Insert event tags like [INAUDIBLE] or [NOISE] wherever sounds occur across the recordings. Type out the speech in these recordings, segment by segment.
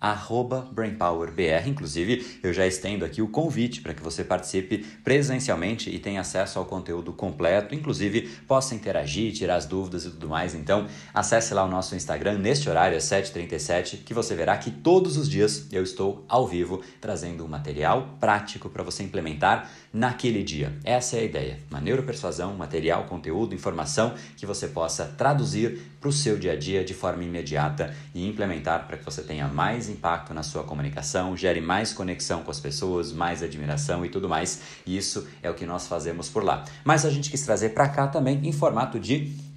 arroba BrainPowerBR. Inclusive, eu já estendo aqui o convite para que você participe presencialmente e tenha acesso ao conteúdo completo, inclusive possa interagir, tirar as dúvidas e tudo mais. Então, acesse lá o nosso Instagram neste horário, às 7h37, que você verá que todos os dias eu estou ao vivo trazendo um material prático para você implementar naquele dia. Essa é a ideia. Uma neuropersuasão, material, conteúdo, informação que você possa traduzir para o seu dia a dia de forma imediata e implementar para que você tenha mais impacto na sua comunicação, gere mais conexão com as pessoas, mais admiração e tudo mais. Isso é o que nós fazemos por lá. Mas a gente quis trazer para cá também em formato de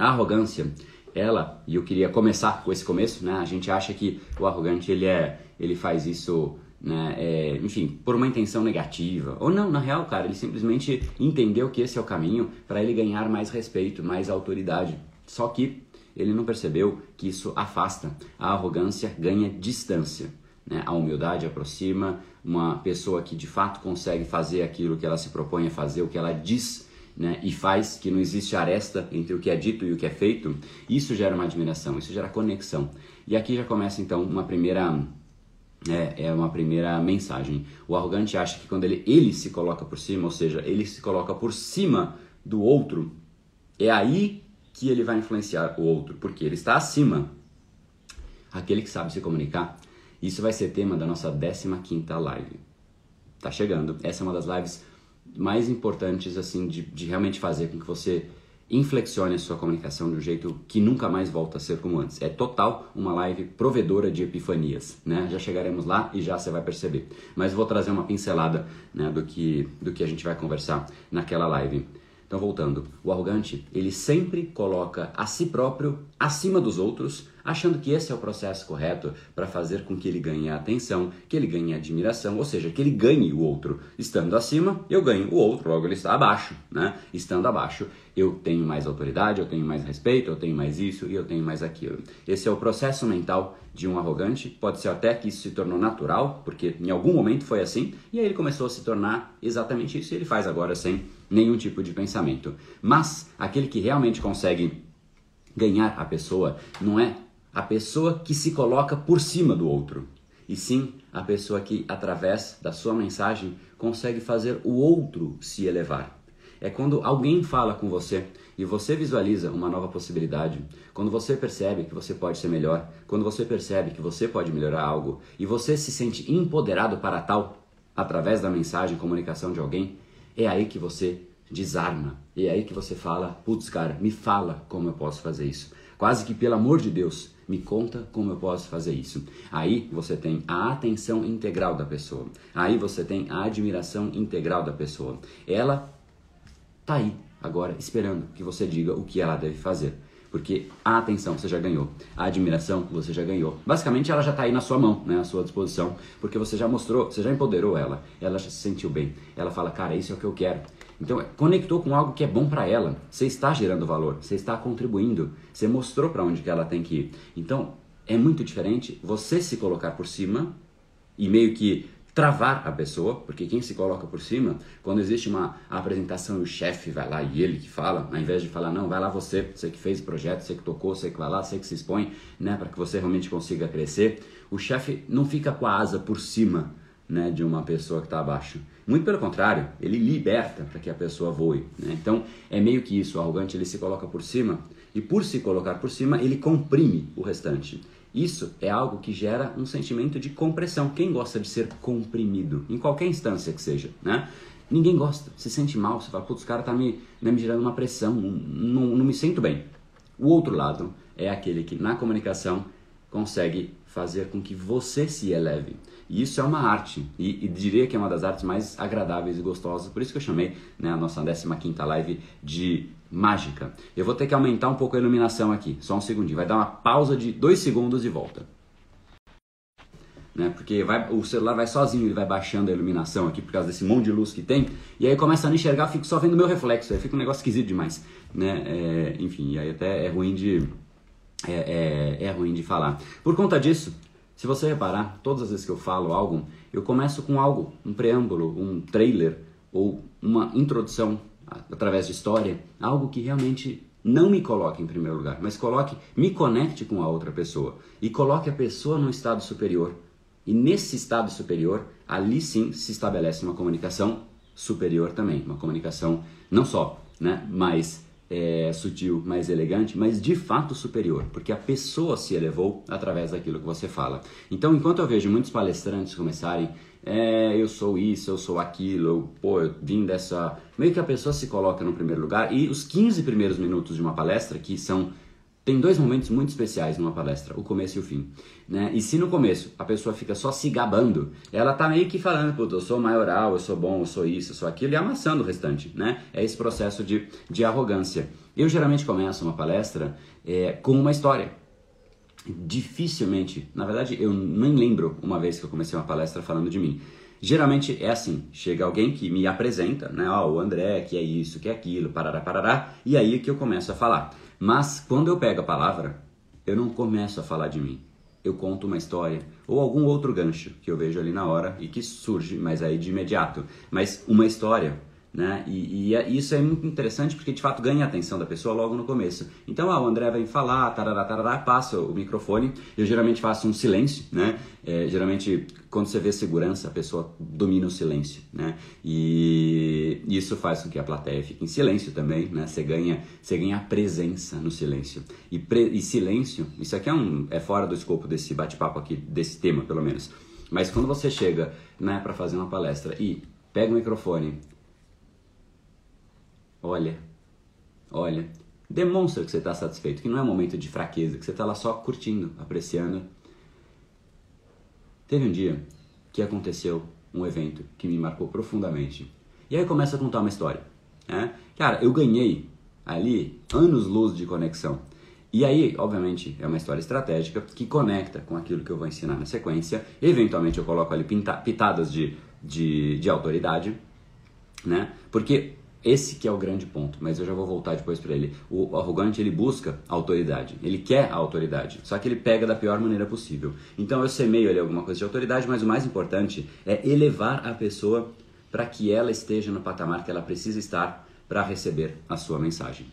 A arrogância, ela, e eu queria começar com esse começo, né? A gente acha que o arrogante ele é, ele faz isso, né? É, enfim, por uma intenção negativa. Ou não, na real, cara, ele simplesmente entendeu que esse é o caminho para ele ganhar mais respeito, mais autoridade. Só que ele não percebeu que isso afasta. A arrogância ganha distância. Né? A humildade aproxima uma pessoa que de fato consegue fazer aquilo que ela se propõe a fazer, o que ela diz né, e faz que não existe aresta entre o que é dito e o que é feito, isso gera uma admiração, isso gera conexão. E aqui já começa então uma primeira é, é uma primeira mensagem. O arrogante acha que quando ele, ele se coloca por cima, ou seja, ele se coloca por cima do outro, é aí que ele vai influenciar o outro, porque ele está acima. Aquele que sabe se comunicar. Isso vai ser tema da nossa 15 live. Tá chegando. Essa é uma das lives mais importantes assim de, de realmente fazer com que você inflexione a sua comunicação de um jeito que nunca mais volta a ser como antes. É total uma live provedora de epifanias, né? Já chegaremos lá e já você vai perceber. Mas vou trazer uma pincelada né, do, que, do que a gente vai conversar naquela live. Então, voltando, o arrogante, ele sempre coloca a si próprio acima dos outros, achando que esse é o processo correto para fazer com que ele ganhe atenção, que ele ganhe admiração, ou seja, que ele ganhe o outro. Estando acima, eu ganho o outro, logo ele está abaixo, né? Estando abaixo, eu tenho mais autoridade, eu tenho mais respeito, eu tenho mais isso e eu tenho mais aquilo. Esse é o processo mental de um arrogante. Pode ser até que isso se tornou natural, porque em algum momento foi assim, e aí ele começou a se tornar exatamente isso e ele faz agora sem nenhum tipo de pensamento. Mas aquele que realmente consegue ganhar a pessoa não é a pessoa que se coloca por cima do outro, e sim a pessoa que, através da sua mensagem, consegue fazer o outro se elevar. É quando alguém fala com você e você visualiza uma nova possibilidade, quando você percebe que você pode ser melhor, quando você percebe que você pode melhorar algo e você se sente empoderado para tal através da mensagem, comunicação de alguém, é aí que você desarma. É aí que você fala, putz, cara, me fala como eu posso fazer isso. Quase que pelo amor de Deus, me conta como eu posso fazer isso. Aí você tem a atenção integral da pessoa. Aí você tem a admiração integral da pessoa. Ela tá aí agora esperando que você diga o que ela deve fazer. Porque a atenção você já ganhou, a admiração você já ganhou. Basicamente ela já está aí na sua mão, né, à sua disposição, porque você já mostrou, você já empoderou ela, ela já se sentiu bem. Ela fala, cara, isso é o que eu quero. Então, conectou com algo que é bom para ela. Você está gerando valor, você está contribuindo, você mostrou para onde que ela tem que ir. Então, é muito diferente você se colocar por cima e meio que travar a pessoa, porque quem se coloca por cima, quando existe uma apresentação e o chefe vai lá e ele que fala, ao invés de falar, não, vai lá você, você que fez o projeto, você que tocou, você que vai lá, você que se expõe, né, para que você realmente consiga crescer, o chefe não fica com a asa por cima, né, de uma pessoa que está abaixo. Muito pelo contrário, ele liberta para que a pessoa voe. Né? Então é meio que isso, o arrogante ele se coloca por cima e por se colocar por cima ele comprime o restante. Isso é algo que gera um sentimento de compressão. Quem gosta de ser comprimido, em qualquer instância que seja, né? Ninguém gosta, se sente mal, você fala, putz, o cara tá me, né, me gerando uma pressão, não, não me sinto bem. O outro lado é aquele que na comunicação consegue fazer com que você se eleve. E isso é uma arte, e, e, diria que é uma das artes mais agradáveis e gostosas, por isso que eu chamei né, a nossa 15 live de mágica. Eu vou ter que aumentar um pouco a iluminação aqui, só um segundinho, vai dar uma pausa de dois segundos e volta. Né, porque vai, o celular vai sozinho, ele vai baixando a iluminação aqui por causa desse monte de luz que tem, e aí começa a não enxergar, fico só vendo meu reflexo, aí fica um negócio esquisito demais. Né? É, enfim, aí até é ruim de é, é, é ruim de falar. Por conta disso, se você reparar, todas as vezes que eu falo algo, eu começo com algo, um preâmbulo, um trailer ou uma introdução através de história, algo que realmente não me coloque em primeiro lugar, mas coloque, me conecte com a outra pessoa e coloque a pessoa num estado superior. E nesse estado superior, ali sim se estabelece uma comunicação superior também, uma comunicação não só, né, mais é, sutil, mais elegante, mas de fato superior, porque a pessoa se elevou através daquilo que você fala. Então, enquanto eu vejo muitos palestrantes começarem, é, eu sou isso, eu sou aquilo, eu, pô, eu vim dessa. Meio que a pessoa se coloca no primeiro lugar e os 15 primeiros minutos de uma palestra, que são tem dois momentos muito especiais numa palestra, o começo e o fim. Né? E se no começo a pessoa fica só se gabando, ela tá meio que falando, puta, eu sou maioral, eu sou bom, eu sou isso, eu sou aquilo, e amassando o restante. Né? É esse processo de, de arrogância. Eu geralmente começo uma palestra é, com uma história. Dificilmente, na verdade, eu nem lembro uma vez que eu comecei uma palestra falando de mim. Geralmente é assim, chega alguém que me apresenta, né, ó, oh, o André, que é isso, que é aquilo, parará, parará, e aí que eu começo a falar. Mas quando eu pego a palavra, eu não começo a falar de mim. Eu conto uma história ou algum outro gancho que eu vejo ali na hora e que surge, mas aí de imediato. Mas uma história, né? E, e, é, isso é muito interessante porque de fato ganha a atenção da pessoa logo no começo. Então, ah, o André vai falar, tarará, tarará, passa o microfone. Eu geralmente faço um silêncio, né? É, geralmente, quando você vê segurança, a pessoa domina o silêncio, né? E isso faz com que a plateia fique em silêncio também, né? Você ganha, você ganha presença no silêncio. E, pre, e silêncio, isso aqui é, um, é fora do escopo desse bate-papo aqui, desse tema pelo menos. Mas quando você chega, né, para fazer uma palestra e pega o microfone Olha, olha, demonstra que você está satisfeito, que não é um momento de fraqueza, que você está lá só curtindo, apreciando. Teve um dia que aconteceu um evento que me marcou profundamente. E aí começa a contar uma história. Né? Cara, eu ganhei ali anos luz de conexão. E aí, obviamente, é uma história estratégica que conecta com aquilo que eu vou ensinar na sequência. Eventualmente eu coloco ali pitadas de, de, de autoridade, né? Porque esse que é o grande ponto, mas eu já vou voltar depois para ele. O arrogante ele busca autoridade, ele quer a autoridade, só que ele pega da pior maneira possível. Então eu semeio ali alguma coisa de autoridade, mas o mais importante é elevar a pessoa para que ela esteja no patamar que ela precisa estar para receber a sua mensagem.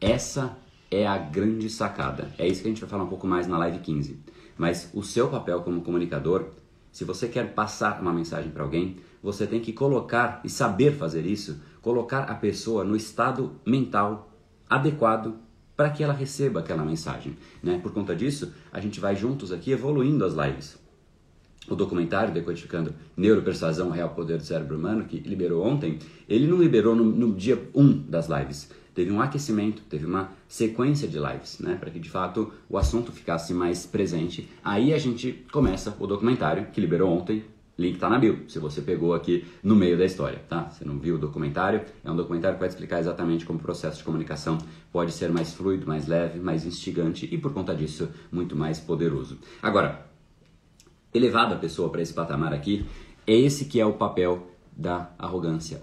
Essa é a grande sacada. É isso que a gente vai falar um pouco mais na live 15. Mas o seu papel como comunicador, se você quer passar uma mensagem para alguém, você tem que colocar e saber fazer isso colocar a pessoa no estado mental adequado para que ela receba aquela mensagem. Né? Por conta disso, a gente vai juntos aqui evoluindo as lives. O documentário Decodificando Neuropersuasão Real Poder do Cérebro Humano, que liberou ontem, ele não liberou no, no dia 1 um das lives. Teve um aquecimento, teve uma sequência de lives, né? Para que de fato o assunto ficasse mais presente. Aí a gente começa o documentário, que liberou ontem, Link está na bio, se você pegou aqui no meio da história, tá? Você não viu o documentário? É um documentário que vai explicar exatamente como o processo de comunicação pode ser mais fluido, mais leve, mais instigante e por conta disso muito mais poderoso. Agora, elevado a pessoa para esse patamar aqui, é esse que é o papel da arrogância.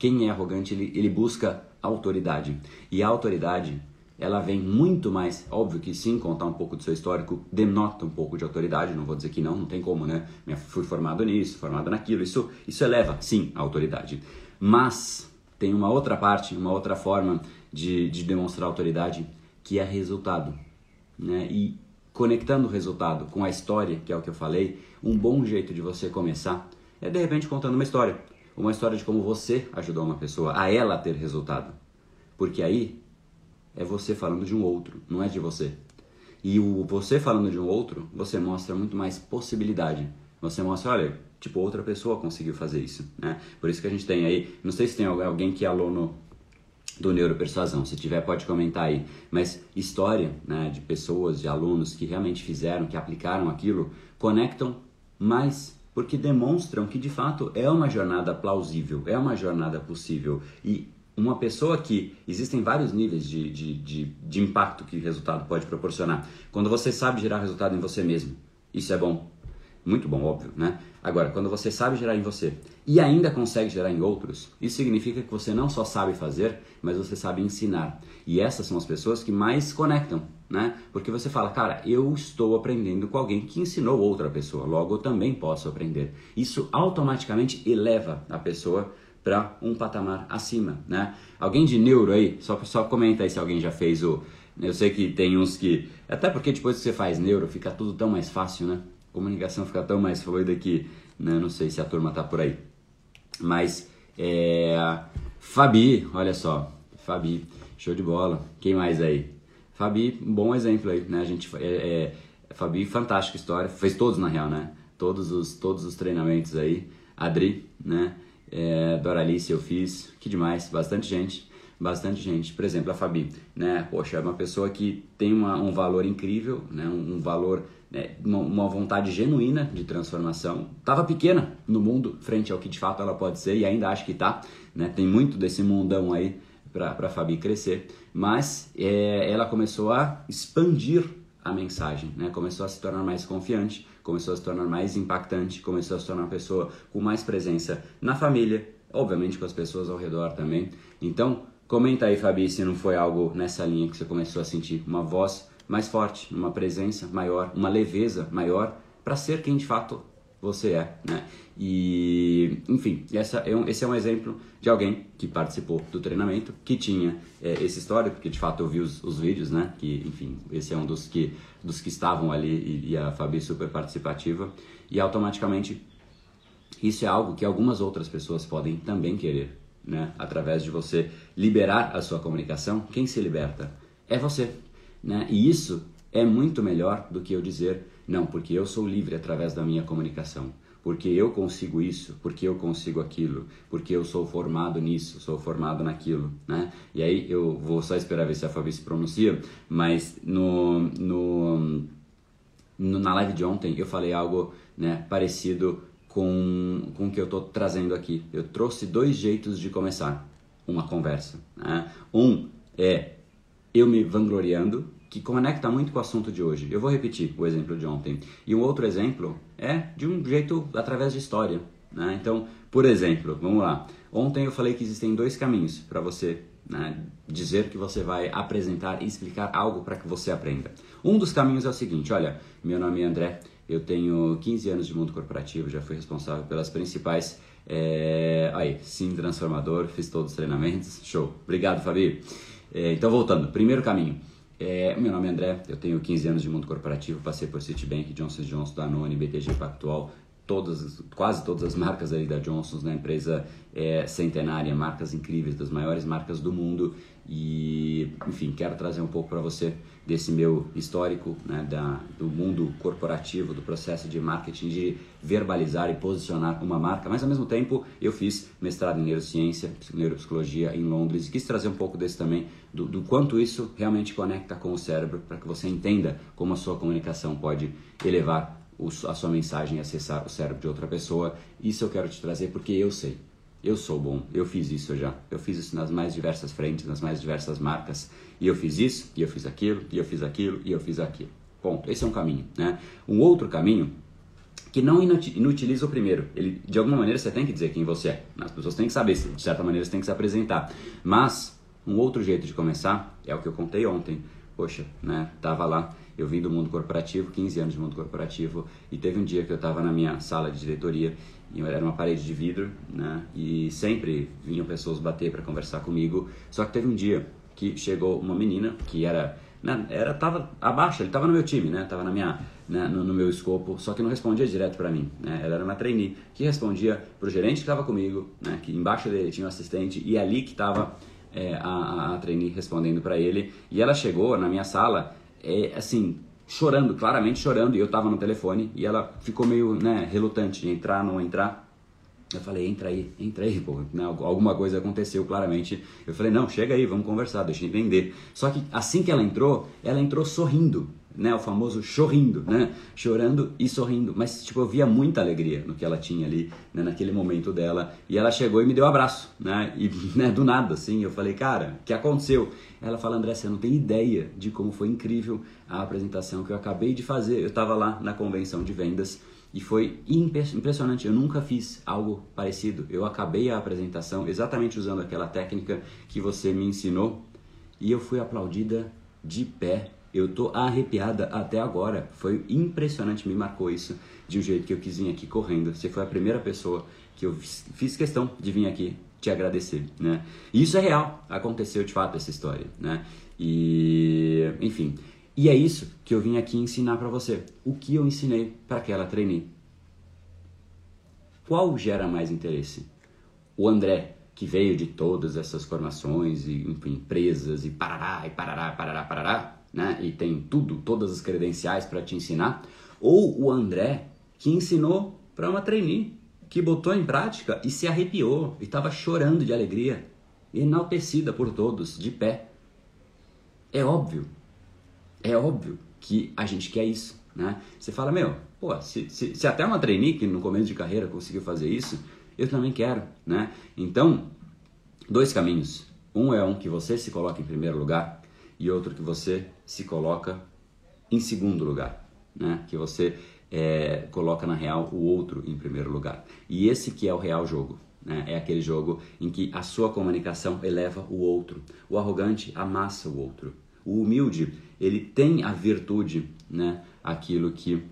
Quem é arrogante, ele, ele busca autoridade. E a autoridade ela vem muito mais, óbvio que sim, contar um pouco do seu histórico denota um pouco de autoridade, não vou dizer que não, não tem como, né? Fui formado nisso, formado naquilo, isso, isso eleva, sim, a autoridade. Mas tem uma outra parte, uma outra forma de, de demonstrar autoridade, que é resultado. Né? E conectando o resultado com a história, que é o que eu falei, um bom jeito de você começar é de repente contando uma história. Uma história de como você ajudou uma pessoa a ela ter resultado. Porque aí é você falando de um outro, não é de você. E o você falando de um outro, você mostra muito mais possibilidade. Você mostra, olha, tipo, outra pessoa conseguiu fazer isso, né? Por isso que a gente tem aí, não sei se tem alguém que é aluno do Neuropersuasão, se tiver pode comentar aí, mas história né, de pessoas, de alunos que realmente fizeram, que aplicaram aquilo, conectam mais porque demonstram que de fato é uma jornada plausível, é uma jornada possível e uma pessoa que existem vários níveis de, de, de, de impacto que o resultado pode proporcionar. Quando você sabe gerar resultado em você mesmo, isso é bom. Muito bom, óbvio, né? Agora, quando você sabe gerar em você e ainda consegue gerar em outros, isso significa que você não só sabe fazer, mas você sabe ensinar. E essas são as pessoas que mais conectam, né? Porque você fala, cara, eu estou aprendendo com alguém que ensinou outra pessoa, logo eu também posso aprender. Isso automaticamente eleva a pessoa para um patamar acima, né? Alguém de neuro aí, só, só comenta aí se alguém já fez o... Eu sei que tem uns que... Até porque depois que você faz neuro, fica tudo tão mais fácil, né? comunicação fica tão mais fluida que né, não sei se a turma tá por aí. Mas é, Fabi, olha só, Fabi, show de bola. Quem mais aí? Fabi, um bom exemplo aí, né? A gente é, é, Fabi, fantástica história, fez todos na real, né? Todos os todos os treinamentos aí. Adri, né? É, Doralice eu fiz, que demais, bastante gente bastante gente. Por exemplo, a Fabi, né? Poxa, é uma pessoa que tem uma, um valor incrível, né? Um, um valor né, uma, uma, vontade genuína de transformação. Estava pequena no mundo, frente ao que de fato ela pode ser, e ainda acho que está. Né, tem muito desse mundão aí para a Fabi crescer, mas é, ela começou a expandir a mensagem, né, começou a se tornar mais confiante, começou a se tornar mais impactante, começou a se tornar uma pessoa com mais presença na família, obviamente com as pessoas ao redor também. Então, comenta aí, Fabi, se não foi algo nessa linha que você começou a sentir uma voz mais forte, uma presença maior, uma leveza maior para ser quem de fato você é, né? E, enfim, essa é um, esse é um exemplo de alguém que participou do treinamento, que tinha é, esse histórico, porque de fato eu vi os, os, vídeos, né? Que, enfim, esse é um dos que, dos que estavam ali e, e a Fabi super participativa. E automaticamente isso é algo que algumas outras pessoas podem também querer, né? Através de você liberar a sua comunicação, quem se liberta? É você, né? E isso é muito melhor do que eu dizer, não, porque eu sou livre através da minha comunicação, porque eu consigo isso, porque eu consigo aquilo, porque eu sou formado nisso, sou formado naquilo, né? E aí eu vou só esperar ver se a Fabi se pronuncia, mas no, no, no na live de ontem eu falei algo né, parecido com, com o que eu estou trazendo aqui. Eu trouxe dois jeitos de começar uma conversa. Né? Um é eu me vangloriando que conecta muito com o assunto de hoje. Eu vou repetir o exemplo de ontem. E um outro exemplo é de um jeito através de história. Né? Então, por exemplo, vamos lá. Ontem eu falei que existem dois caminhos para você né, dizer que você vai apresentar e explicar algo para que você aprenda. Um dos caminhos é o seguinte: olha, meu nome é André, eu tenho 15 anos de mundo corporativo, já fui responsável pelas principais. É... Aí, sim, transformador, fiz todos os treinamentos, show. Obrigado, Fabi. É, então, voltando, primeiro caminho é, meu nome é André, eu tenho 15 anos de mundo corporativo, passei por Citibank, Johnson Johnson, Danone, BTG Pactual, todas, quase todas as marcas aí da Johnson's, né? empresa é, centenária, marcas incríveis, das maiores marcas do mundo. E, enfim, quero trazer um pouco para você desse meu histórico né, da, do mundo corporativo, do processo de marketing, de verbalizar e posicionar uma marca, mas ao mesmo tempo eu fiz mestrado em neurociência, neuropsicologia em Londres e quis trazer um pouco desse também, do, do quanto isso realmente conecta com o cérebro, para que você entenda como a sua comunicação pode elevar a sua mensagem acessar o cérebro de outra pessoa. Isso eu quero te trazer porque eu sei. Eu sou bom, eu fiz isso já. Eu fiz isso nas mais diversas frentes, nas mais diversas marcas. E eu fiz isso, e eu fiz aquilo, e eu fiz aquilo, e eu fiz aquilo. Ponto. Esse é um caminho, né? Um outro caminho que não inutiliza o primeiro. Ele, de alguma maneira você tem que dizer quem você é. As pessoas têm que saber, de certa maneira você tem que se apresentar. Mas um outro jeito de começar é o que eu contei ontem. Poxa, né? Tava lá, eu vim do mundo corporativo, 15 anos de mundo corporativo, e teve um dia que eu estava na minha sala de diretoria era uma parede de vidro, né? E sempre vinham pessoas bater para conversar comigo. Só que teve um dia que chegou uma menina que era, né, era tava abaixo, ele tava no meu time, né? Tava na minha, né, no, no, meu escopo, só que não respondia direto para mim, né? Ela era uma trainee que respondia pro gerente que estava comigo, né? Que embaixo dele tinha um assistente e ali que estava é, a, a, trainee respondendo para ele. E ela chegou na minha sala, é, assim, chorando, claramente chorando, e eu tava no telefone e ela ficou meio, né, relutante de entrar, não entrar. Eu falei, entra aí, entra aí, pô, né, alguma coisa aconteceu claramente. Eu falei, não, chega aí, vamos conversar, deixa eu entender. Só que assim que ela entrou, ela entrou sorrindo, né, o famoso chorrindo, né, chorando e sorrindo. Mas, tipo, eu via muita alegria no que ela tinha ali, né, naquele momento dela. E ela chegou e me deu um abraço, né, e [LAUGHS] né, do nada, assim, eu falei, cara, o que aconteceu? Ela fala, André, você não tem ideia de como foi incrível a apresentação que eu acabei de fazer. Eu estava lá na convenção de vendas e foi impressionante. Eu nunca fiz algo parecido. Eu acabei a apresentação exatamente usando aquela técnica que você me ensinou e eu fui aplaudida de pé. Eu tô arrepiada até agora. Foi impressionante, me marcou isso de um jeito que eu quis vir aqui correndo. Você foi a primeira pessoa que eu fiz questão de vir aqui te agradecer, né? E isso é real, aconteceu de fato essa história, né? E, enfim, e é isso que eu vim aqui ensinar para você. O que eu ensinei para aquela trainee. Qual gera mais interesse? O André, que veio de todas essas formações e enfim, empresas e parará e parará, parará, parará, né? E tem tudo, todas as credenciais para te ensinar, ou o André que ensinou para uma trainee que botou em prática e se arrepiou e estava chorando de alegria, enaltecida por todos, de pé. É óbvio é óbvio que a gente quer isso, né? Você fala, meu, pô, se, se, se até uma trainee que no começo de carreira conseguiu fazer isso, eu também quero, né? Então, dois caminhos. Um é um que você se coloca em primeiro lugar e outro que você se coloca em segundo lugar, né? Que você é, coloca na real o outro em primeiro lugar. E esse que é o real jogo. Né? É aquele jogo em que a sua comunicação eleva o outro. O arrogante amassa o outro. O humilde, ele tem a virtude, né? Aquilo que,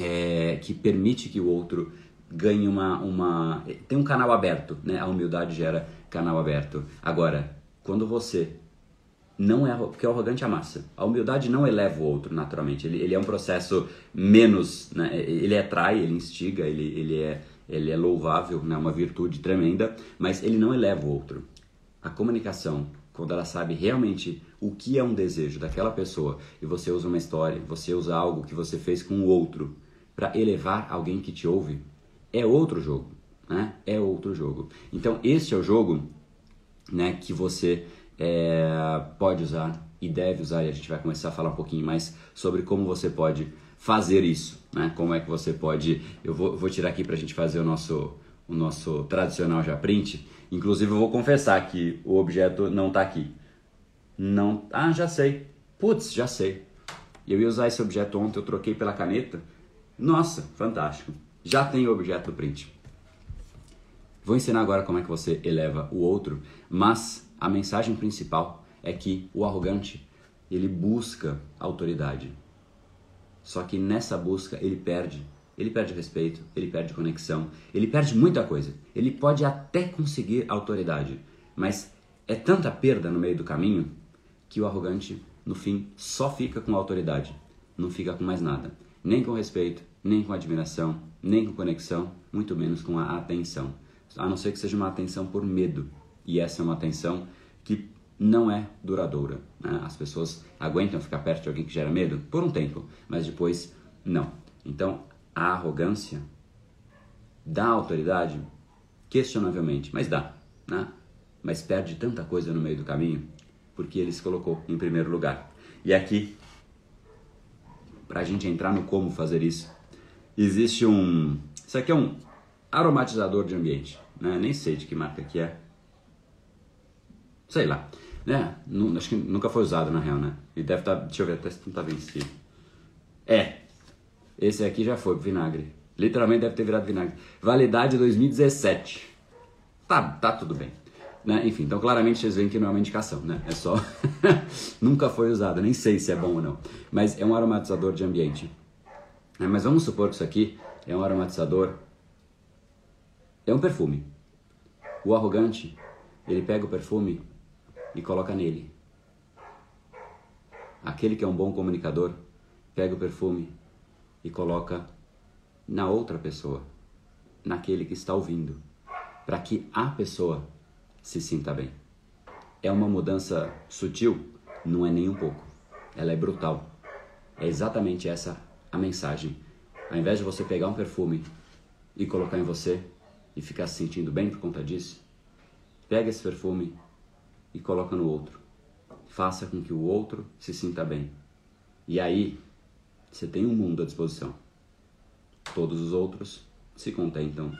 é, que permite que o outro ganhe uma, uma... Tem um canal aberto, né? A humildade gera canal aberto. Agora, quando você não é porque o arrogante amassa. A humildade não eleva o outro naturalmente. Ele, ele é um processo menos, né? Ele atrai, ele instiga, ele, ele é ele é louvável, né? Uma virtude tremenda, mas ele não eleva o outro. A comunicação, quando ela sabe realmente o que é um desejo daquela pessoa e você usa uma história, você usa algo que você fez com o outro para elevar alguém que te ouve, é outro jogo, né? É outro jogo. Então esse é o jogo, né, que você é, pode usar e deve usar e a gente vai começar a falar um pouquinho mais sobre como você pode fazer isso, né? Como é que você pode? Eu vou, vou tirar aqui para a gente fazer o nosso o nosso tradicional já print Inclusive eu vou confessar que o objeto não está aqui. Não, ah, já sei. Putz, já sei. Eu ia usar esse objeto ontem, eu troquei pela caneta. Nossa, fantástico. Já tem o objeto print. Vou ensinar agora como é que você eleva o outro, mas a mensagem principal é que o arrogante, ele busca autoridade. Só que nessa busca ele perde ele perde respeito, ele perde conexão, ele perde muita coisa. Ele pode até conseguir autoridade, mas é tanta perda no meio do caminho que o arrogante, no fim, só fica com autoridade, não fica com mais nada. Nem com respeito, nem com admiração, nem com conexão, muito menos com a atenção. A não ser que seja uma atenção por medo. E essa é uma atenção que não é duradoura. Né? As pessoas aguentam ficar perto de alguém que gera medo por um tempo, mas depois não. Então, a arrogância dá autoridade? Questionavelmente, mas dá, né? Mas perde tanta coisa no meio do caminho porque ele se colocou em primeiro lugar. E aqui, para a gente entrar no como fazer isso, existe um. Isso aqui é um aromatizador de ambiente, né? Nem sei de que marca que é. Sei lá, né? acho que nunca foi usado na real, né? E deve estar. Tá, deixa eu ver até se não tá vencido. É, esse aqui já foi vinagre. Literalmente deve ter virado vinagre. Validade 2017. Tá, tá tudo bem. Né? Enfim, então claramente vocês veem que não é uma indicação, né? É só. [LAUGHS] Nunca foi usado, nem sei se é bom ou não. Mas é um aromatizador de ambiente. É, mas vamos supor que isso aqui é um aromatizador. É um perfume. O arrogante, ele pega o perfume e coloca nele. Aquele que é um bom comunicador, pega o perfume e coloca na outra pessoa, naquele que está ouvindo, para que a pessoa se sinta bem. É uma mudança sutil? Não é nem um pouco. Ela é brutal. É exatamente essa a mensagem. Ao invés de você pegar um perfume e colocar em você e ficar se sentindo bem por conta disso, pega esse perfume e coloca no outro. Faça com que o outro se sinta bem. E aí, você tem um mundo à disposição. Todos os outros se contentam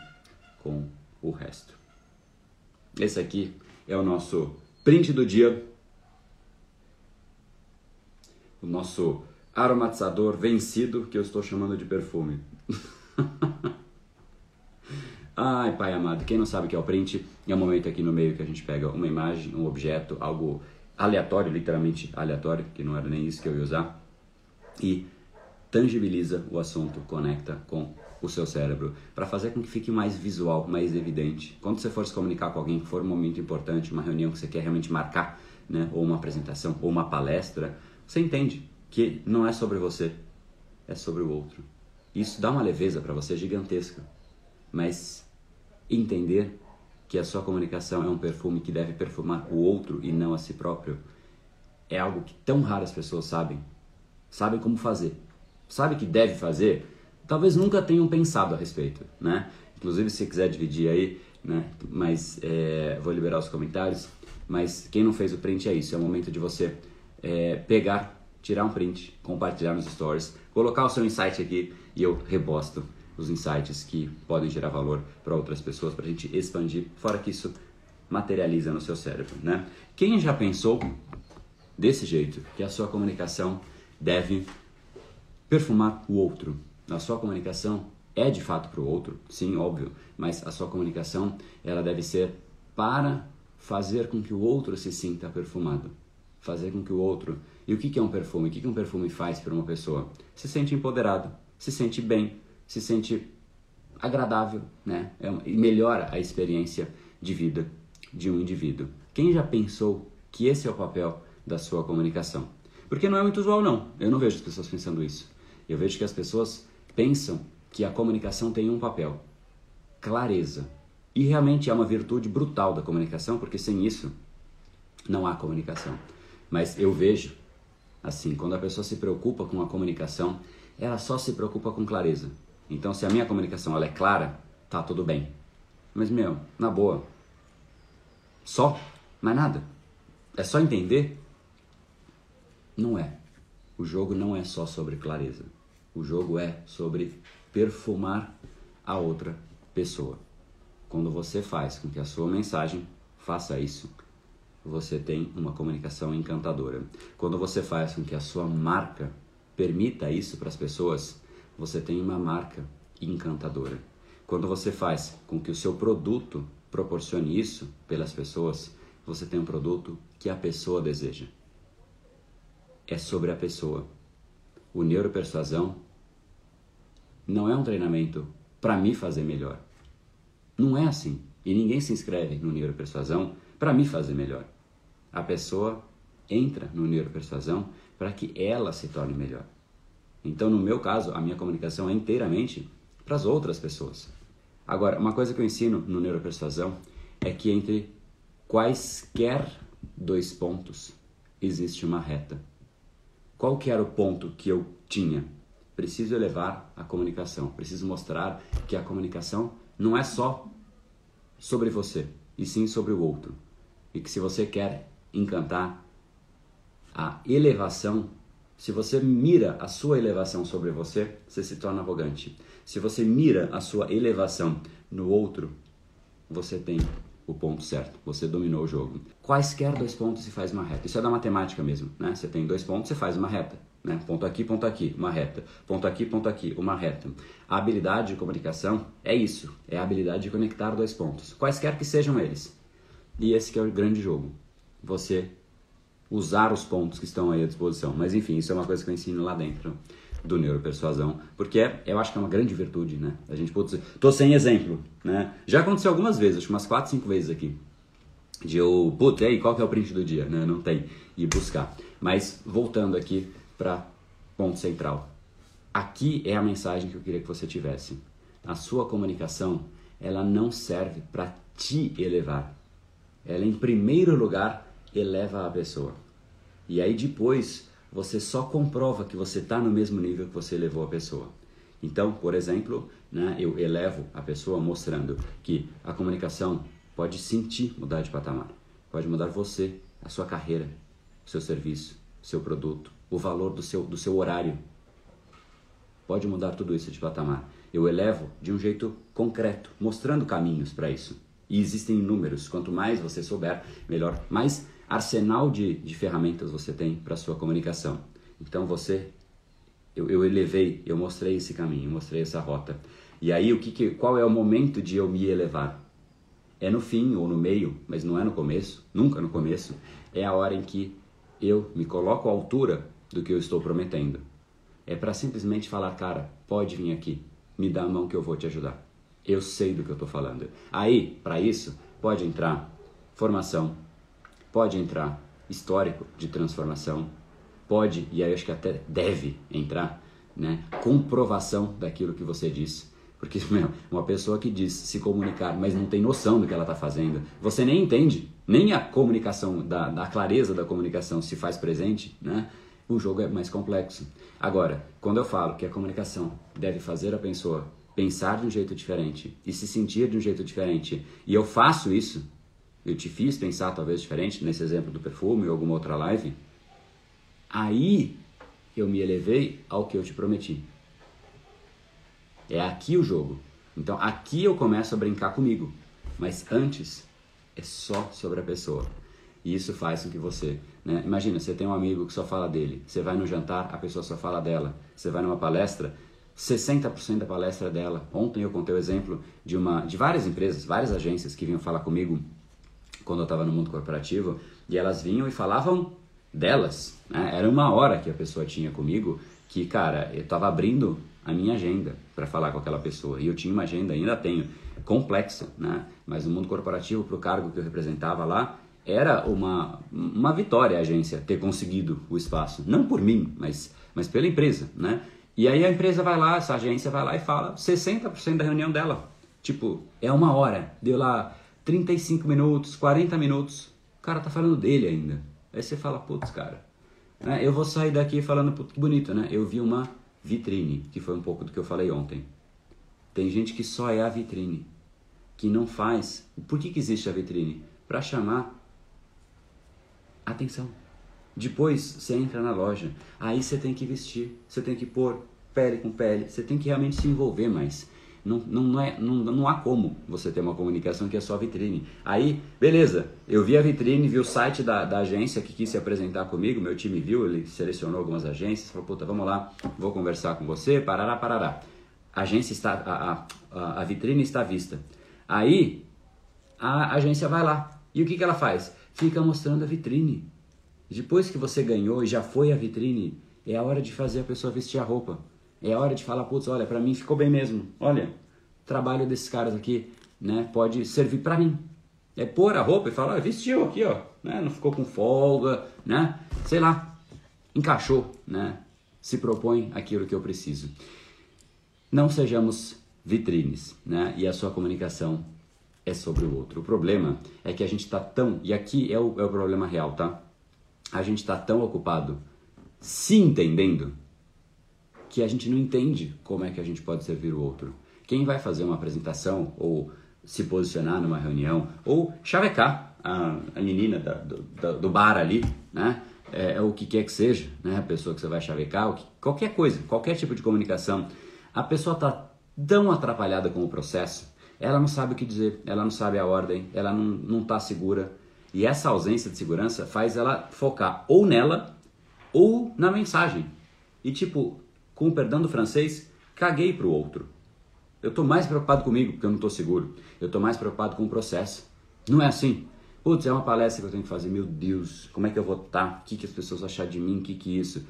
com o resto. Esse aqui é o nosso print do dia. O nosso aromatizador vencido, que eu estou chamando de perfume. [LAUGHS] Ai, pai amado, quem não sabe o que é o print, é o momento aqui no meio que a gente pega uma imagem, um objeto, algo aleatório, literalmente aleatório, que não era nem isso que eu ia usar, e tangibiliza o assunto, conecta com o seu cérebro, para fazer com que fique mais visual, mais evidente. Quando você for se comunicar com alguém for um momento importante, uma reunião que você quer realmente marcar, né, ou uma apresentação, ou uma palestra, você entende que não é sobre você, é sobre o outro. Isso dá uma leveza para você gigantesca. Mas entender que a sua comunicação é um perfume que deve perfumar o outro e não a si próprio é algo que tão raras pessoas sabem. Sabem como fazer. Sabem que deve fazer, talvez nunca tenham pensado a respeito, né? Inclusive, se quiser dividir aí, né? Mas é, vou liberar os comentários. Mas quem não fez o print é isso. É o momento de você é, pegar tirar um print, compartilhar nos stories, colocar o seu insight aqui e eu reposto os insights que podem gerar valor para outras pessoas, para a gente expandir, fora que isso materializa no seu cérebro, né? Quem já pensou desse jeito, que a sua comunicação deve perfumar o outro? A sua comunicação é de fato para o outro, sim, óbvio, mas a sua comunicação ela deve ser para fazer com que o outro se sinta perfumado, fazer com que o outro e o que é um perfume? O que um perfume faz para uma pessoa? Se sente empoderado, se sente bem, se sente agradável, né? É melhora a experiência de vida de um indivíduo. Quem já pensou que esse é o papel da sua comunicação? Porque não é muito usual, não. Eu não vejo as pessoas pensando isso. Eu vejo que as pessoas pensam que a comunicação tem um papel: clareza. E realmente é uma virtude brutal da comunicação, porque sem isso não há comunicação. Mas eu vejo Assim, quando a pessoa se preocupa com a comunicação, ela só se preocupa com clareza. Então, se a minha comunicação ela é clara, tá tudo bem. Mas, meu, na boa, só, mais nada. É só entender? Não é. O jogo não é só sobre clareza. O jogo é sobre perfumar a outra pessoa. Quando você faz com que a sua mensagem faça isso, você tem uma comunicação encantadora. Quando você faz com que a sua marca permita isso para as pessoas, você tem uma marca encantadora. Quando você faz com que o seu produto proporcione isso pelas pessoas, você tem um produto que a pessoa deseja. É sobre a pessoa. O neuropersuasão não é um treinamento para me fazer melhor. Não é assim. E ninguém se inscreve no neuropersuasão para me fazer melhor. A pessoa entra no neuropersuasão para que ela se torne melhor. Então, no meu caso, a minha comunicação é inteiramente para as outras pessoas. Agora, uma coisa que eu ensino no neuropersuasão é que entre quaisquer dois pontos existe uma reta. Qual que era o ponto que eu tinha? Preciso elevar a comunicação, preciso mostrar que a comunicação não é só sobre você, e sim sobre o outro e que se você quer encantar a elevação, se você mira a sua elevação sobre você, você se torna arrogante. Se você mira a sua elevação no outro, você tem o ponto certo, você dominou o jogo. Quaisquer dois pontos se faz uma reta. Isso é da matemática mesmo, né? Você tem dois pontos, você faz uma reta. Né? Ponto aqui, ponto aqui, uma reta. Ponto aqui, ponto aqui, uma reta. A habilidade de comunicação é isso, é a habilidade de conectar dois pontos, quaisquer que sejam eles. E esse que é o grande jogo. Você usar os pontos que estão aí à disposição. Mas enfim, isso é uma coisa que eu ensino lá dentro do neuropersuasão, porque é, eu acho que é uma grande virtude, né? A gente pode tô sem exemplo, né? Já aconteceu algumas vezes, acho umas 4, 5 vezes aqui. De eu, putz, aí, qual que é o print do dia, né? Não tem e buscar. Mas voltando aqui para ponto central. Aqui é a mensagem que eu queria que você tivesse. A sua comunicação, ela não serve para te elevar ela em primeiro lugar eleva a pessoa. E aí depois você só comprova que você está no mesmo nível que você levou a pessoa. Então, por exemplo, né, eu elevo a pessoa mostrando que a comunicação pode sentir mudar de patamar, pode mudar você, a sua carreira, o seu serviço, o seu produto, o valor do seu, do seu horário. Pode mudar tudo isso de patamar. Eu elevo de um jeito concreto, mostrando caminhos para isso. E existem inúmeros. Quanto mais você souber, melhor. Mais arsenal de, de ferramentas você tem para sua comunicação. Então você, eu, eu elevei, eu mostrei esse caminho, mostrei essa rota. E aí o que, que qual é o momento de eu me elevar? É no fim ou no meio, mas não é no começo, nunca no começo. É a hora em que eu me coloco à altura do que eu estou prometendo. É para simplesmente falar, cara, pode vir aqui, me dá a mão que eu vou te ajudar. Eu sei do que eu estou falando. Aí, para isso, pode entrar formação, pode entrar histórico de transformação, pode, e aí acho que até deve entrar, né, comprovação daquilo que você disse. Porque [LAUGHS] meu, uma pessoa que diz se comunicar, mas não tem noção do que ela está fazendo, você nem entende, nem a comunicação, da, da clareza da comunicação se faz presente, né? o jogo é mais complexo. Agora, quando eu falo que a comunicação deve fazer a pessoa pensar de um jeito diferente e se sentir de um jeito diferente, e eu faço isso, eu te fiz pensar talvez diferente, nesse exemplo do perfume ou alguma outra live, aí eu me elevei ao que eu te prometi. É aqui o jogo. Então aqui eu começo a brincar comigo. Mas antes é só sobre a pessoa. E isso faz com que você. Né? Imagina, você tem um amigo que só fala dele. Você vai no jantar, a pessoa só fala dela. Você vai numa palestra, 60% da palestra é dela. Ontem eu contei o exemplo de, uma, de várias empresas, várias agências que vinham falar comigo quando eu estava no mundo corporativo. E elas vinham e falavam delas. Né? Era uma hora que a pessoa tinha comigo que, cara, eu estava abrindo a minha agenda para falar com aquela pessoa. E eu tinha uma agenda, ainda tenho, complexa, né? Mas no mundo corporativo, para o cargo que eu representava lá, era uma, uma vitória a agência ter conseguido o espaço. Não por mim, mas, mas pela empresa, né? E aí a empresa vai lá, essa agência vai lá e fala 60% da reunião dela. Tipo, é uma hora, deu lá 35 minutos, 40 minutos, o cara tá falando dele ainda. Aí você fala, putz, cara, né? eu vou sair daqui falando, putz, que bonito, né? Eu vi uma vitrine, que foi um pouco do que eu falei ontem. Tem gente que só é a vitrine, que não faz. Por que, que existe a vitrine? Para chamar atenção. Depois você entra na loja, aí você tem que vestir, você tem que pôr pele com pele, você tem que realmente se envolver mais. Não, não, não, é, não, não há como você ter uma comunicação que é só vitrine. Aí, beleza, eu vi a vitrine, vi o site da, da agência que quis se apresentar comigo, meu time viu, ele selecionou algumas agências, falou, puta, vamos lá, vou conversar com você, parará, parará. A agência está, a, a, a vitrine está vista. Aí, a agência vai lá. E o que, que ela faz? Fica mostrando a vitrine. Depois que você ganhou e já foi a vitrine, é a hora de fazer a pessoa vestir a roupa. É hora de falar, putz, olha, para mim ficou bem mesmo. Olha, o trabalho desses caras aqui, né, pode servir para mim. É pôr a roupa e falar, ah, vestiu aqui, ó, né, não ficou com folga, né, sei lá, encaixou, né, se propõe aquilo que eu preciso. Não sejamos vitrines, né, e a sua comunicação é sobre o outro. O problema é que a gente está tão, e aqui é o, é o problema real, tá? A gente está tão ocupado se entendendo que a gente não entende como é que a gente pode servir o outro. Quem vai fazer uma apresentação ou se posicionar numa reunião ou chavecar a, a menina da, do, do, bar ali, né? É, é, o que quer que seja, né? A pessoa que você vai chavecar, que, qualquer coisa, qualquer tipo de comunicação, a pessoa está tão atrapalhada com o processo, ela não sabe o que dizer, ela não sabe a ordem, ela não está segura. E essa ausência de segurança faz ela focar ou nela ou na mensagem. E tipo, com o perdão do francês, caguei para o outro. Eu estou mais preocupado comigo porque eu não estou seguro. Eu estou mais preocupado com o processo. Não é assim? Putz, é uma palestra que eu tenho que fazer. Meu Deus, como é que eu vou estar? O que, que as pessoas achar de mim? O que, que isso?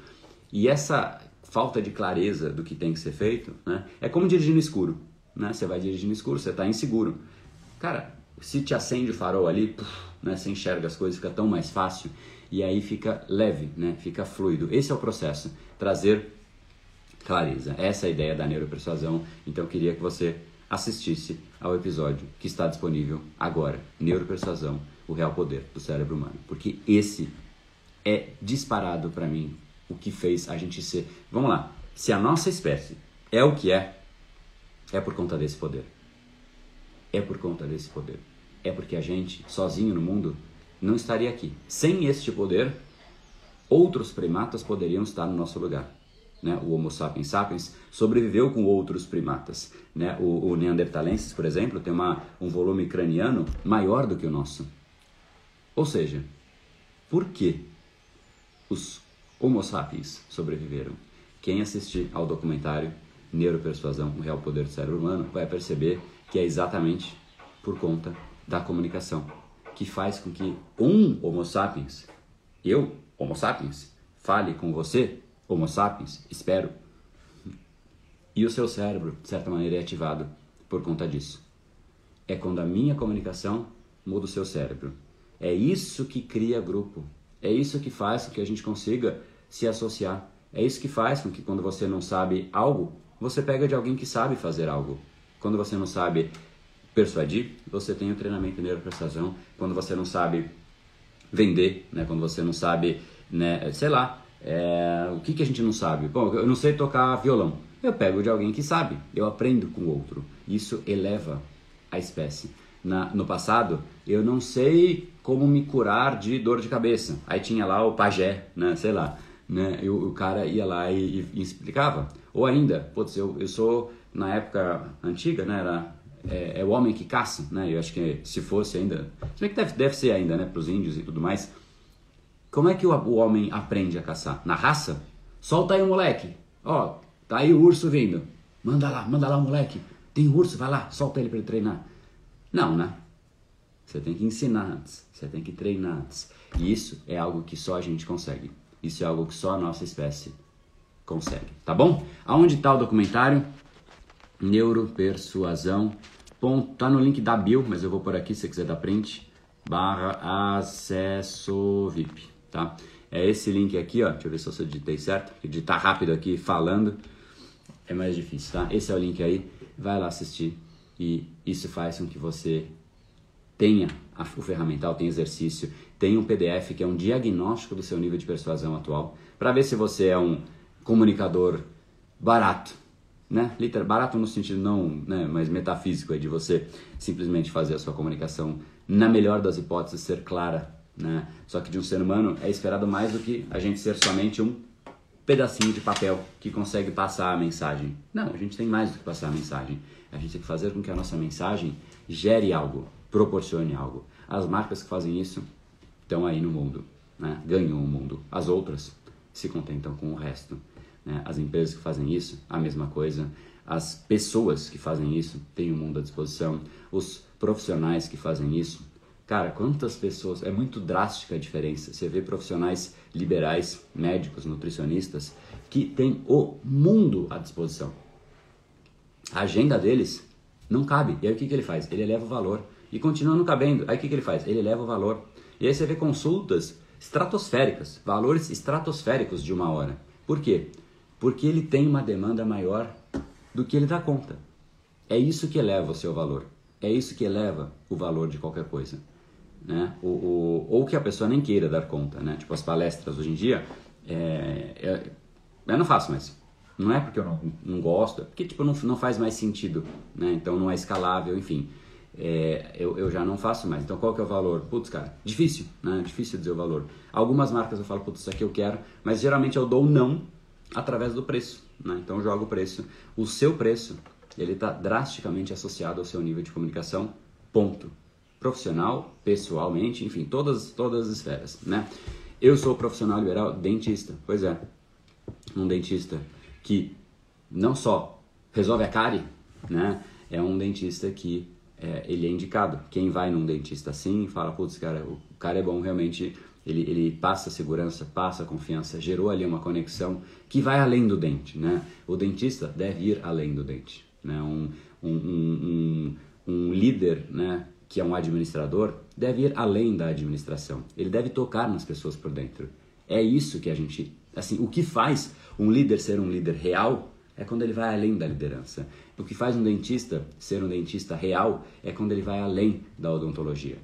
E essa falta de clareza do que tem que ser feito, né? É como dirigir no escuro. Né? Você vai dirigir no escuro, você está inseguro. Cara, se te acende o farol ali, puf, né? você enxerga as coisas, fica tão mais fácil. E aí fica leve, né? fica fluido. Esse é o processo. Trazer Essa é a ideia da neuropersuasão. Então eu queria que você assistisse ao episódio que está disponível agora, Neuropersuasão, o real poder do cérebro humano, porque esse é disparado para mim o que fez a gente ser. Vamos lá. Se a nossa espécie é o que é, é por conta desse poder. É por conta desse poder. É porque a gente, sozinho no mundo, não estaria aqui. Sem este poder, outros primatas poderiam estar no nosso lugar. Né? O Homo sapiens sapiens sobreviveu com outros primatas. Né? O, o Neanderthalensis, por exemplo, tem uma, um volume craniano maior do que o nosso. Ou seja, por que os Homo sapiens sobreviveram? Quem assistir ao documentário Neuropersuasão, o Real Poder do Cérebro Humano, vai perceber que é exatamente por conta da comunicação, que faz com que um Homo sapiens, eu, Homo sapiens, fale com você, Homo sapiens, espero, e o seu cérebro, de certa maneira, é ativado por conta disso. É quando a minha comunicação muda o seu cérebro. É isso que cria grupo. É isso que faz com que a gente consiga se associar. É isso que faz com que quando você não sabe algo, você pega de alguém que sabe fazer algo. Quando você não sabe persuadir, você tem o treinamento de neuropersuasão. Quando você não sabe vender, né? quando você não sabe, né? sei lá, é... o que, que a gente não sabe? Bom, eu não sei tocar violão. Eu pego de alguém que sabe, eu aprendo com o outro. Isso eleva a espécie. Na, no passado, eu não sei como me curar de dor de cabeça. Aí tinha lá o pajé, né? sei lá. Né? O cara ia lá e, e, explicava. Ou ainda, putz, eu, eu sou, na época antiga, né? Era, é, é, o homem que caça, né? Eu acho que se fosse ainda... Se bem que deve, deve ser ainda, né? Para os índios e tudo mais. Como é que o, o homem aprende a caçar? Na raça? Solta aí o moleque. Ó, tá aí o urso vindo. Manda lá, manda lá o moleque. Tem urso, vai lá, solta ele para ele treinar. Não, né? Você tem que ensinar antes, você tem que treinar antes. E isso é algo que só a gente consegue. Isso é algo que só a nossa espécie consegue, tá bom? Aonde está o documentário? Neuropersuasão. Bom, tá no link da bio, mas eu vou por aqui se você quiser dar print. Barra acesso VIP, tá? É esse link aqui, ó. Deixa eu ver se eu digitei certo. Digitar rápido aqui falando é mais difícil, tá? Esse é o link aí. Vai lá assistir e isso faz com que você tenha o ferramental, tenha exercício, tenha um PDF que é um diagnóstico do seu nível de persuasão atual, para ver se você é um comunicador barato, né? Literal, barato no sentido não, né, mas metafísico, é de você simplesmente fazer a sua comunicação, na melhor das hipóteses, ser clara, né? Só que de um ser humano é esperado mais do que a gente ser somente um pedacinho de papel que consegue passar a mensagem. Não, a gente tem mais do que passar a mensagem. A gente tem que fazer com que a nossa mensagem gere algo, proporcione algo. As marcas que fazem isso estão aí no mundo, né? ganham o mundo. As outras se contentam com o resto. Né? As empresas que fazem isso, a mesma coisa. As pessoas que fazem isso têm o mundo à disposição. Os profissionais que fazem isso. Cara, quantas pessoas. É muito drástica a diferença. Você vê profissionais liberais, médicos, nutricionistas, que têm o mundo à disposição. A agenda deles não cabe. E aí o que, que ele faz? Ele eleva o valor e continua não cabendo. Aí o que, que ele faz? Ele eleva o valor. E aí você vê consultas estratosféricas, valores estratosféricos de uma hora. Por quê? Porque ele tem uma demanda maior do que ele dá conta. É isso que eleva o seu valor. É isso que eleva o valor de qualquer coisa. Né? O, o, ou que a pessoa nem queira dar conta. Né? Tipo, as palestras hoje em dia, é, é, eu não faço mais. Não é porque eu não, não gosto, é porque tipo, não, não faz mais sentido. Né? Então não é escalável, enfim é, eu, eu já não faço mais. Então qual que é o valor? Putz, cara, difícil, né? Difícil dizer o valor. Algumas marcas eu falo, putz, isso aqui eu quero, mas geralmente eu dou não através do preço, né? Então eu jogo o preço. O seu preço, ele está drasticamente associado ao seu nível de comunicação, ponto. Profissional, pessoalmente, enfim, todas, todas as esferas, né? Eu sou profissional liberal dentista, pois é, um dentista que não só resolve a cárie, né? É um dentista que é, ele é indicado. Quem vai num dentista assim fala, putz, cara, o cara é bom realmente, ele, ele passa segurança, passa confiança, gerou ali uma conexão que vai além do dente, né? O dentista deve ir além do dente, né? Um, um, um, um, um líder, né? Que é um administrador, deve ir além da administração. Ele deve tocar nas pessoas por dentro. É isso que a gente, assim, o que faz um líder ser um líder real é quando ele vai além da liderança. O que faz um dentista ser um dentista real é quando ele vai além da odontologia.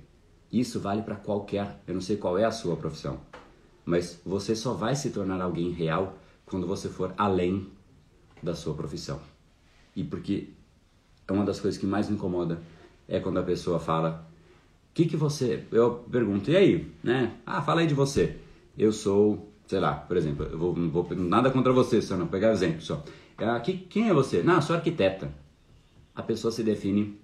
Isso vale para qualquer, eu não sei qual é a sua profissão, mas você só vai se tornar alguém real quando você for além da sua profissão. E porque é uma das coisas que mais me incomoda é quando a pessoa fala: "O que que você?" Eu pergunto: "E aí?", né? "Ah, fala aí de você". Eu sou, sei lá, por exemplo, eu vou, não vou nada contra você, só não pegar exemplo só. Ah, que, quem é você? Não, sou arquiteta. A pessoa se define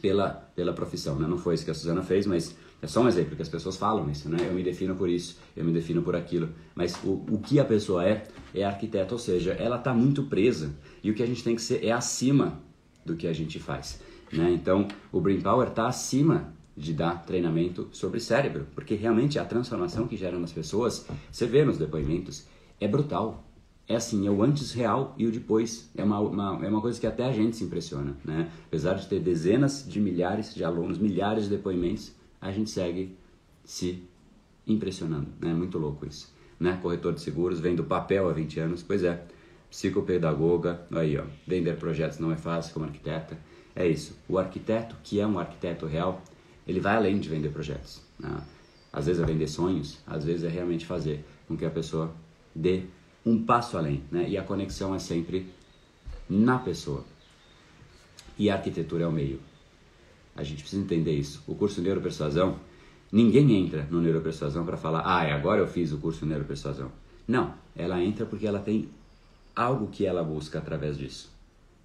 pela, pela profissão, né? Não foi isso que a Suzana fez, mas é só um exemplo que as pessoas falam isso, né? Eu me defino por isso, eu me defino por aquilo. Mas o, o que a pessoa é, é arquiteta, ou seja, ela está muito presa. E o que a gente tem que ser é acima do que a gente faz. Né? Então, o Brain Power está acima de dar treinamento sobre cérebro, porque realmente a transformação que gera nas pessoas, você vê nos depoimentos, é brutal. É assim, é o antes real e o depois. É uma, uma, é uma coisa que até a gente se impressiona. Né? Apesar de ter dezenas de milhares de alunos, milhares de depoimentos, a gente segue se impressionando. É né? muito louco isso. Né? Corretor de seguros, vem do papel há 20 anos, pois é. Psicopedagoga, aí ó, vender projetos não é fácil como arquiteta. É isso. O arquiteto, que é um arquiteto real, ele vai além de vender projetos. Né? Às vezes é vender sonhos, às vezes é realmente fazer com que a pessoa dê um passo além. Né? E a conexão é sempre na pessoa. E a arquitetura é o meio. A gente precisa entender isso. O curso Neuropersuasão, ninguém entra no Neuropersuasão para falar, ah, agora eu fiz o curso Neuropersuasão. Não, ela entra porque ela tem algo que ela busca através disso.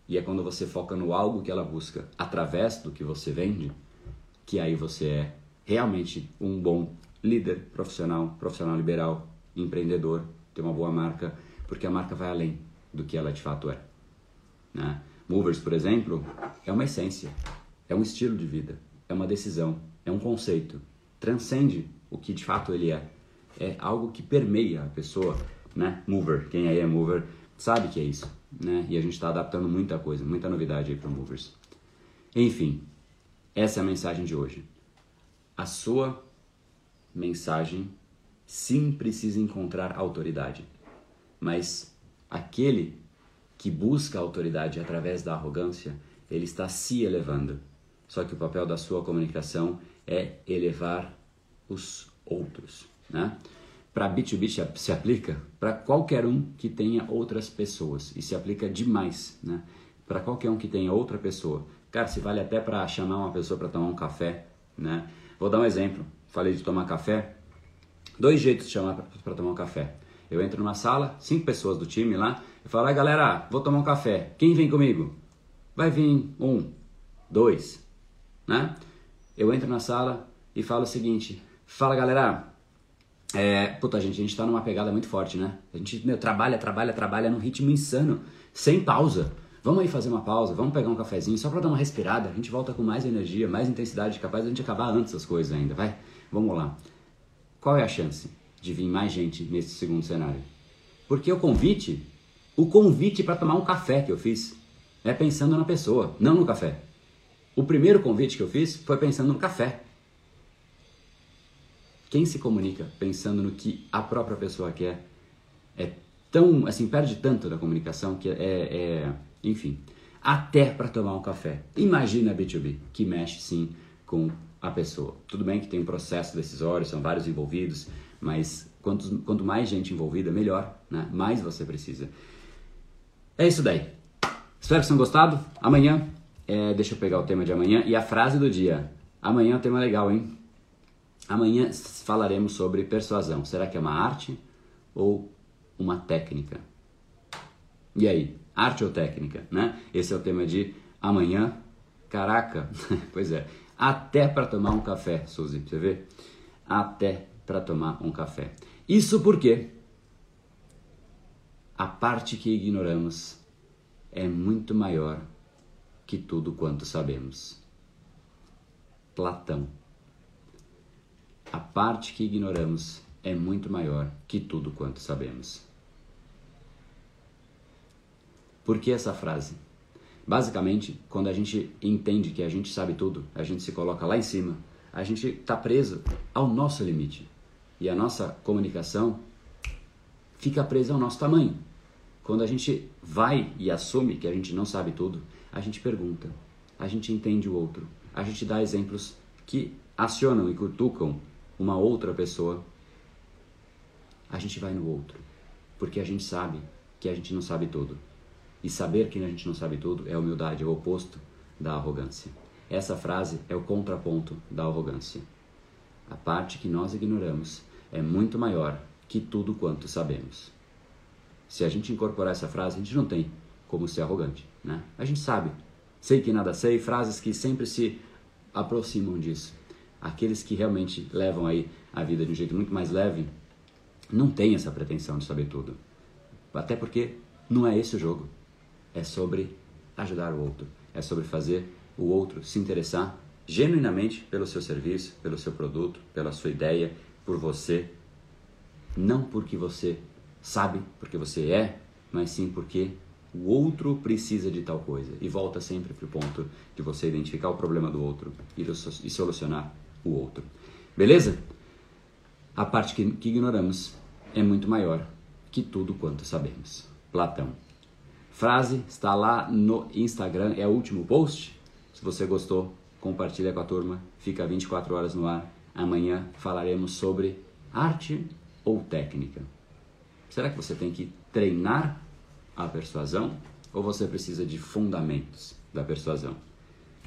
E é quando você foca no algo que ela busca através do que você vende, que aí você é realmente um bom líder profissional, profissional liberal, empreendedor, ter uma boa marca, porque a marca vai além do que ela de fato é. Né? Movers, por exemplo, é uma essência, é um estilo de vida, é uma decisão, é um conceito, transcende o que de fato ele é. É algo que permeia a pessoa, né? Mover, quem aí é mover sabe que é isso, né? E a gente está adaptando muita coisa, muita novidade aí para Movers. Enfim, essa é a mensagem de hoje. A sua mensagem sim precisa encontrar autoridade, mas aquele que busca autoridade através da arrogância, ele está se elevando. Só que o papel da sua comunicação é elevar os outros, né? Para B2B se aplica para qualquer um que tenha outras pessoas e se aplica demais, né? Para qualquer um que tenha outra pessoa. Cara, se vale até para chamar uma pessoa para tomar um café, né? Vou dar um exemplo. Falei de tomar café. Dois jeitos de chamar para tomar um café. Eu entro numa sala, cinco pessoas do time lá, e falo, ah, galera, vou tomar um café. Quem vem comigo? Vai vir um, dois, né? Eu entro na sala e falo o seguinte, fala galera, é, puta gente, a gente tá numa pegada muito forte, né? A gente meu, trabalha, trabalha, trabalha num ritmo insano, sem pausa. Vamos aí fazer uma pausa, vamos pegar um cafezinho só para dar uma respirada. A gente volta com mais energia, mais intensidade, capaz de a gente acabar antes das coisas ainda, vai? Vamos lá. Qual é a chance de vir mais gente nesse segundo cenário? Porque o convite, o convite para tomar um café que eu fiz é pensando na pessoa, não no café. O primeiro convite que eu fiz foi pensando no café. Quem se comunica pensando no que a própria pessoa quer é tão, assim, perde tanto da comunicação que é, é enfim, até para tomar um café. Imagina a B2B, que mexe sim com a pessoa. Tudo bem que tem um processo decisório, são vários envolvidos, mas quanto, mais gente envolvida, melhor, né? mais você precisa. É isso daí. Espero que tenham gostado. Amanhã, é, deixa eu pegar o tema de amanhã e a frase do dia. Amanhã é um tema legal, hein? Amanhã falaremos sobre persuasão. Será que é uma arte ou uma técnica? E aí? arte ou técnica, né? Esse é o tema de amanhã. Caraca, [LAUGHS] pois é. Até para tomar um café, Suzy, você vê? Até para tomar um café. Isso porque a parte que ignoramos é muito maior que tudo quanto sabemos. Platão. A parte que ignoramos é muito maior que tudo quanto sabemos. Por que essa frase? Basicamente, quando a gente entende que a gente sabe tudo, a gente se coloca lá em cima, a gente está preso ao nosso limite. E a nossa comunicação fica presa ao nosso tamanho. Quando a gente vai e assume que a gente não sabe tudo, a gente pergunta, a gente entende o outro, a gente dá exemplos que acionam e cutucam uma outra pessoa a gente vai no outro, porque a gente sabe que a gente não sabe tudo. E saber que a gente não sabe tudo é humildade, é o oposto da arrogância. Essa frase é o contraponto da arrogância. A parte que nós ignoramos é muito maior que tudo quanto sabemos. Se a gente incorporar essa frase, a gente não tem como ser arrogante, né? A gente sabe. Sei que nada sei, frases que sempre se aproximam disso. Aqueles que realmente levam aí a vida de um jeito muito mais leve, não têm essa pretensão de saber tudo. Até porque não é esse o jogo. É sobre ajudar o outro. É sobre fazer o outro se interessar genuinamente pelo seu serviço, pelo seu produto, pela sua ideia, por você. Não porque você sabe, porque você é, mas sim porque o outro precisa de tal coisa. E volta sempre para o ponto de você identificar o problema do outro e solucionar o outro. Beleza? A parte que, que ignoramos é muito maior que tudo quanto sabemos. Platão. Frase está lá no Instagram, é o último post. Se você gostou, compartilha com a turma. Fica 24 horas no ar. Amanhã falaremos sobre arte ou técnica. Será que você tem que treinar a persuasão ou você precisa de fundamentos da persuasão?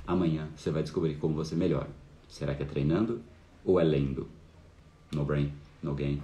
Amanhã você vai descobrir como você melhora. Será que é treinando ou é lendo? No brain, no game.